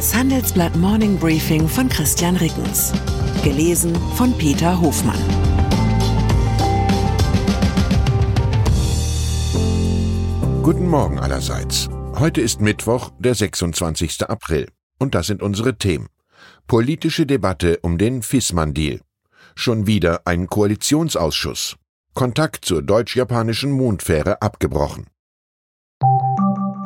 Das Handelsblatt Morning Briefing von Christian Rickens. Gelesen von Peter Hofmann. Guten Morgen allerseits. Heute ist Mittwoch, der 26. April. Und das sind unsere Themen. Politische Debatte um den Fissmann-Deal. Schon wieder ein Koalitionsausschuss. Kontakt zur deutsch-japanischen Mondfähre abgebrochen.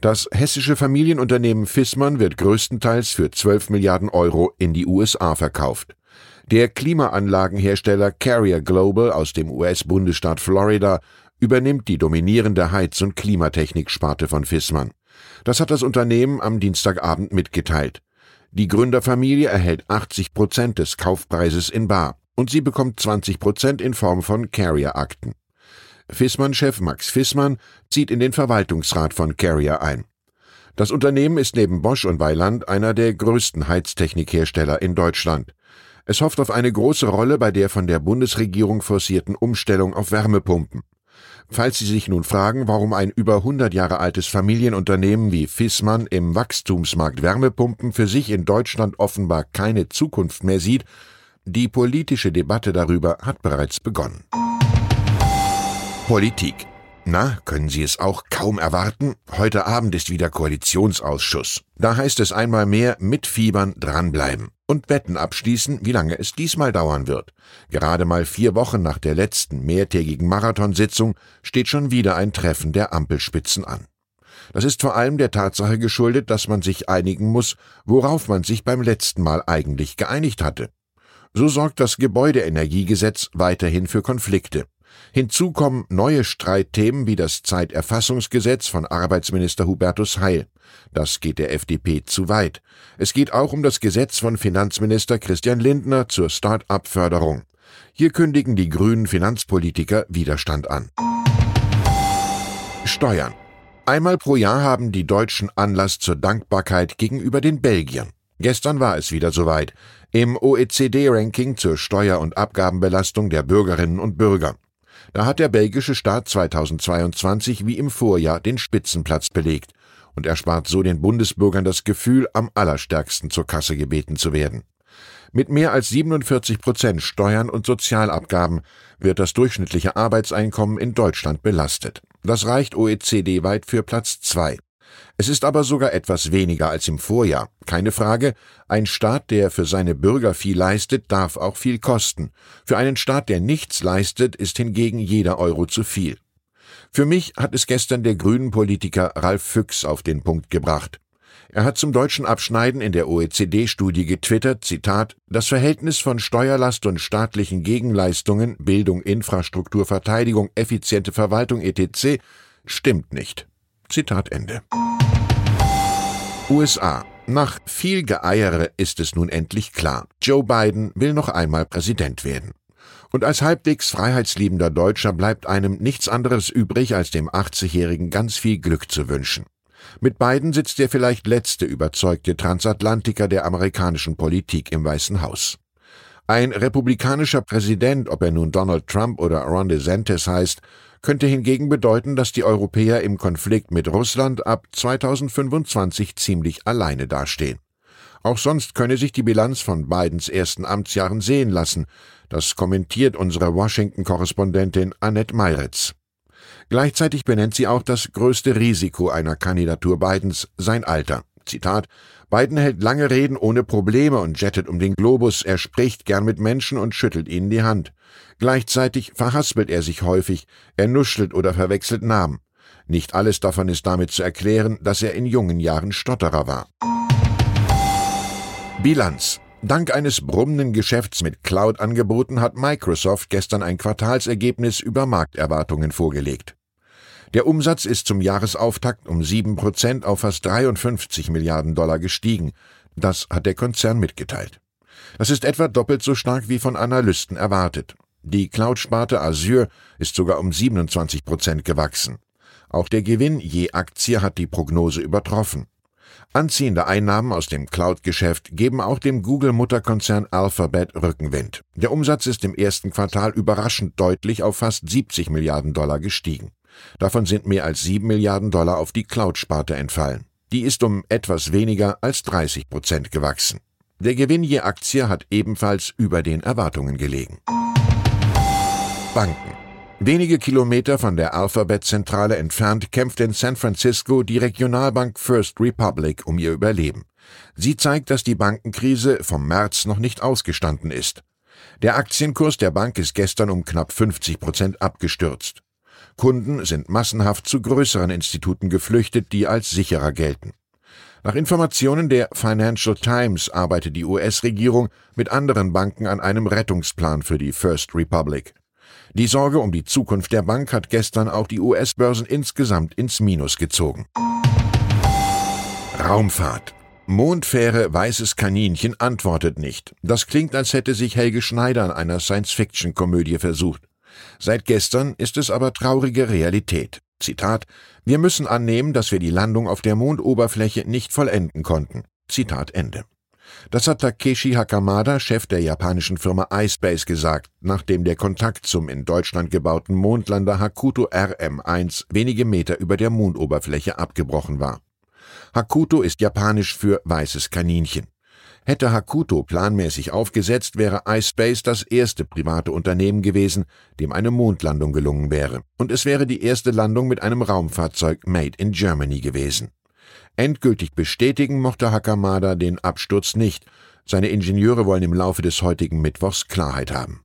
Das hessische Familienunternehmen Fissmann wird größtenteils für 12 Milliarden Euro in die USA verkauft. Der Klimaanlagenhersteller Carrier Global aus dem US-Bundesstaat Florida übernimmt die dominierende Heiz- und Klimatechniksparte von Fissmann. Das hat das Unternehmen am Dienstagabend mitgeteilt. Die Gründerfamilie erhält 80 Prozent des Kaufpreises in Bar und sie bekommt 20 Prozent in Form von Carrier-Akten. Fissmann-Chef Max Fissmann zieht in den Verwaltungsrat von Carrier ein. Das Unternehmen ist neben Bosch und Weiland einer der größten Heiztechnikhersteller in Deutschland. Es hofft auf eine große Rolle bei der von der Bundesregierung forcierten Umstellung auf Wärmepumpen. Falls Sie sich nun fragen, warum ein über 100 Jahre altes Familienunternehmen wie Fissmann im Wachstumsmarkt Wärmepumpen für sich in Deutschland offenbar keine Zukunft mehr sieht, die politische Debatte darüber hat bereits begonnen. Politik. Na, können Sie es auch kaum erwarten? Heute Abend ist wieder Koalitionsausschuss. Da heißt es einmal mehr mitfiebern, dranbleiben und Wetten abschließen, wie lange es diesmal dauern wird. Gerade mal vier Wochen nach der letzten mehrtägigen Marathonsitzung steht schon wieder ein Treffen der Ampelspitzen an. Das ist vor allem der Tatsache geschuldet, dass man sich einigen muss, worauf man sich beim letzten Mal eigentlich geeinigt hatte. So sorgt das Gebäudeenergiegesetz weiterhin für Konflikte. Hinzu kommen neue Streitthemen wie das Zeiterfassungsgesetz von Arbeitsminister Hubertus Heil. Das geht der FDP zu weit. Es geht auch um das Gesetz von Finanzminister Christian Lindner zur Start-up-Förderung. Hier kündigen die grünen Finanzpolitiker Widerstand an. Steuern. Einmal pro Jahr haben die Deutschen Anlass zur Dankbarkeit gegenüber den Belgiern. Gestern war es wieder soweit. Im OECD-Ranking zur Steuer- und Abgabenbelastung der Bürgerinnen und Bürger. Da hat der belgische Staat 2022 wie im Vorjahr den Spitzenplatz belegt und erspart so den Bundesbürgern das Gefühl, am allerstärksten zur Kasse gebeten zu werden. Mit mehr als 47 Prozent Steuern und Sozialabgaben wird das durchschnittliche Arbeitseinkommen in Deutschland belastet. Das reicht OECD-weit für Platz zwei. Es ist aber sogar etwas weniger als im Vorjahr. Keine Frage, ein Staat, der für seine Bürger viel leistet, darf auch viel kosten. Für einen Staat, der nichts leistet, ist hingegen jeder Euro zu viel. Für mich hat es gestern der grünen Politiker Ralf Füchs auf den Punkt gebracht. Er hat zum deutschen Abschneiden in der OECD-Studie getwittert, Zitat, das Verhältnis von Steuerlast und staatlichen Gegenleistungen, Bildung, Infrastruktur, Verteidigung, effiziente Verwaltung etc. stimmt nicht. Zitat Ende. USA. Nach viel Geeiere ist es nun endlich klar. Joe Biden will noch einmal Präsident werden. Und als halbwegs freiheitsliebender Deutscher bleibt einem nichts anderes übrig, als dem 80-Jährigen ganz viel Glück zu wünschen. Mit Biden sitzt der vielleicht letzte überzeugte Transatlantiker der amerikanischen Politik im Weißen Haus. Ein republikanischer Präsident, ob er nun Donald Trump oder Ron DeSantis heißt, könnte hingegen bedeuten, dass die Europäer im Konflikt mit Russland ab 2025 ziemlich alleine dastehen. Auch sonst könne sich die Bilanz von Bidens ersten Amtsjahren sehen lassen. Das kommentiert unsere Washington-Korrespondentin Annette Meiritz. Gleichzeitig benennt sie auch das größte Risiko einer Kandidatur Bidens, sein Alter. Zitat, Biden hält lange Reden ohne Probleme und jettet um den Globus, er spricht gern mit Menschen und schüttelt ihnen die Hand. Gleichzeitig verhaspelt er sich häufig, er nuschelt oder verwechselt Namen. Nicht alles davon ist damit zu erklären, dass er in jungen Jahren Stotterer war. Bilanz Dank eines brummenden Geschäfts mit Cloud-Angeboten hat Microsoft gestern ein Quartalsergebnis über Markterwartungen vorgelegt. Der Umsatz ist zum Jahresauftakt um sieben Prozent auf fast 53 Milliarden Dollar gestiegen. Das hat der Konzern mitgeteilt. Das ist etwa doppelt so stark wie von Analysten erwartet. Die Cloud-Sparte Azure ist sogar um 27 Prozent gewachsen. Auch der Gewinn je Aktie hat die Prognose übertroffen. Anziehende Einnahmen aus dem Cloud-Geschäft geben auch dem Google-Mutterkonzern Alphabet Rückenwind. Der Umsatz ist im ersten Quartal überraschend deutlich auf fast 70 Milliarden Dollar gestiegen. Davon sind mehr als 7 Milliarden Dollar auf die Cloud-Sparte entfallen. Die ist um etwas weniger als 30 Prozent gewachsen. Der Gewinn je Aktie hat ebenfalls über den Erwartungen gelegen. Banken Wenige Kilometer von der Alphabet-Zentrale entfernt kämpft in San Francisco die Regionalbank First Republic um ihr Überleben. Sie zeigt, dass die Bankenkrise vom März noch nicht ausgestanden ist. Der Aktienkurs der Bank ist gestern um knapp 50 Prozent abgestürzt. Kunden sind massenhaft zu größeren Instituten geflüchtet, die als sicherer gelten. Nach Informationen der Financial Times arbeitet die US-Regierung mit anderen Banken an einem Rettungsplan für die First Republic. Die Sorge um die Zukunft der Bank hat gestern auch die US-Börsen insgesamt ins Minus gezogen. Raumfahrt. Mondfähre Weißes Kaninchen antwortet nicht. Das klingt, als hätte sich Helge Schneider an einer Science-Fiction-Komödie versucht. Seit gestern ist es aber traurige Realität. Zitat Wir müssen annehmen, dass wir die Landung auf der Mondoberfläche nicht vollenden konnten. Zitat Ende. Das hat Takeshi Hakamada, Chef der japanischen Firma iSpace, gesagt, nachdem der Kontakt zum in Deutschland gebauten Mondlander Hakuto RM1 wenige Meter über der Mondoberfläche abgebrochen war. Hakuto ist japanisch für weißes Kaninchen. Hätte Hakuto planmäßig aufgesetzt, wäre iSpace das erste private Unternehmen gewesen, dem eine Mondlandung gelungen wäre. Und es wäre die erste Landung mit einem Raumfahrzeug made in Germany gewesen. Endgültig bestätigen mochte Hakamada den Absturz nicht. Seine Ingenieure wollen im Laufe des heutigen Mittwochs Klarheit haben.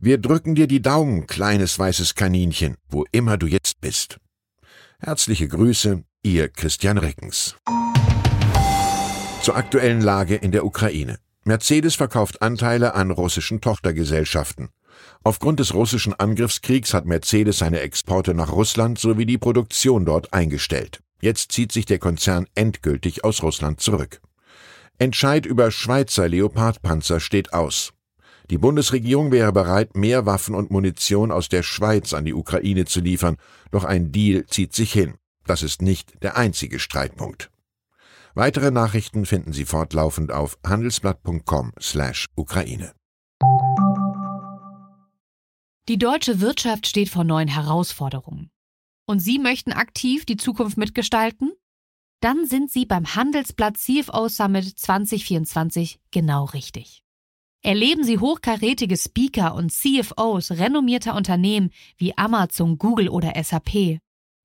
Wir drücken dir die Daumen, kleines weißes Kaninchen, wo immer du jetzt bist. Herzliche Grüße, Ihr Christian Reckens. Zur aktuellen Lage in der Ukraine. Mercedes verkauft Anteile an russischen Tochtergesellschaften. Aufgrund des russischen Angriffskriegs hat Mercedes seine Exporte nach Russland sowie die Produktion dort eingestellt. Jetzt zieht sich der Konzern endgültig aus Russland zurück. Entscheid über Schweizer Leopardpanzer steht aus. Die Bundesregierung wäre bereit, mehr Waffen und Munition aus der Schweiz an die Ukraine zu liefern, doch ein Deal zieht sich hin. Das ist nicht der einzige Streitpunkt. Weitere Nachrichten finden Sie fortlaufend auf handelsblatt.com/Ukraine. Die deutsche Wirtschaft steht vor neuen Herausforderungen und Sie möchten aktiv die Zukunft mitgestalten? Dann sind Sie beim Handelsblatt CFO Summit 2024 genau richtig. Erleben Sie hochkarätige Speaker und CFOs renommierter Unternehmen wie Amazon, Google oder SAP.